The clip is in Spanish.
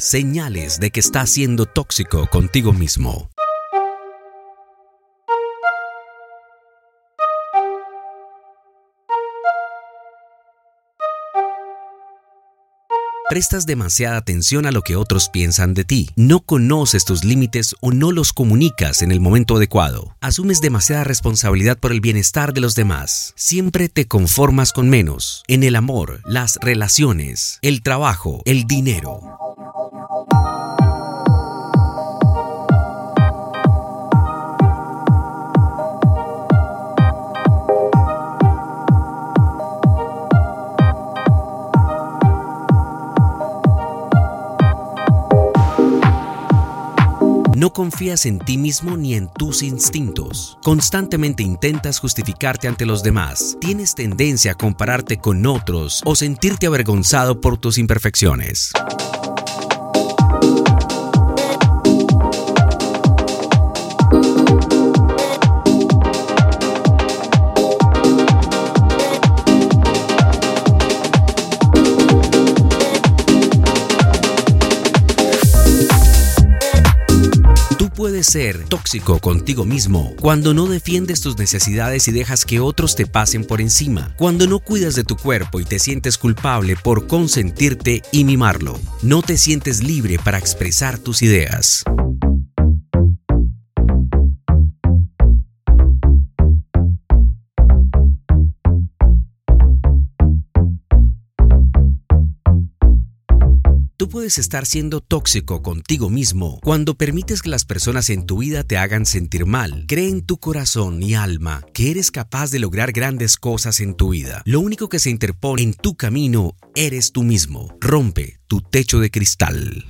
Señales de que estás siendo tóxico contigo mismo. Prestas demasiada atención a lo que otros piensan de ti. No conoces tus límites o no los comunicas en el momento adecuado. Asumes demasiada responsabilidad por el bienestar de los demás. Siempre te conformas con menos. En el amor, las relaciones, el trabajo, el dinero. No confías en ti mismo ni en tus instintos. Constantemente intentas justificarte ante los demás. Tienes tendencia a compararte con otros o sentirte avergonzado por tus imperfecciones. Puedes ser tóxico contigo mismo cuando no defiendes tus necesidades y dejas que otros te pasen por encima, cuando no cuidas de tu cuerpo y te sientes culpable por consentirte y mimarlo, no te sientes libre para expresar tus ideas. Tú puedes estar siendo tóxico contigo mismo cuando permites que las personas en tu vida te hagan sentir mal. Cree en tu corazón y alma que eres capaz de lograr grandes cosas en tu vida. Lo único que se interpone en tu camino eres tú mismo. Rompe tu techo de cristal.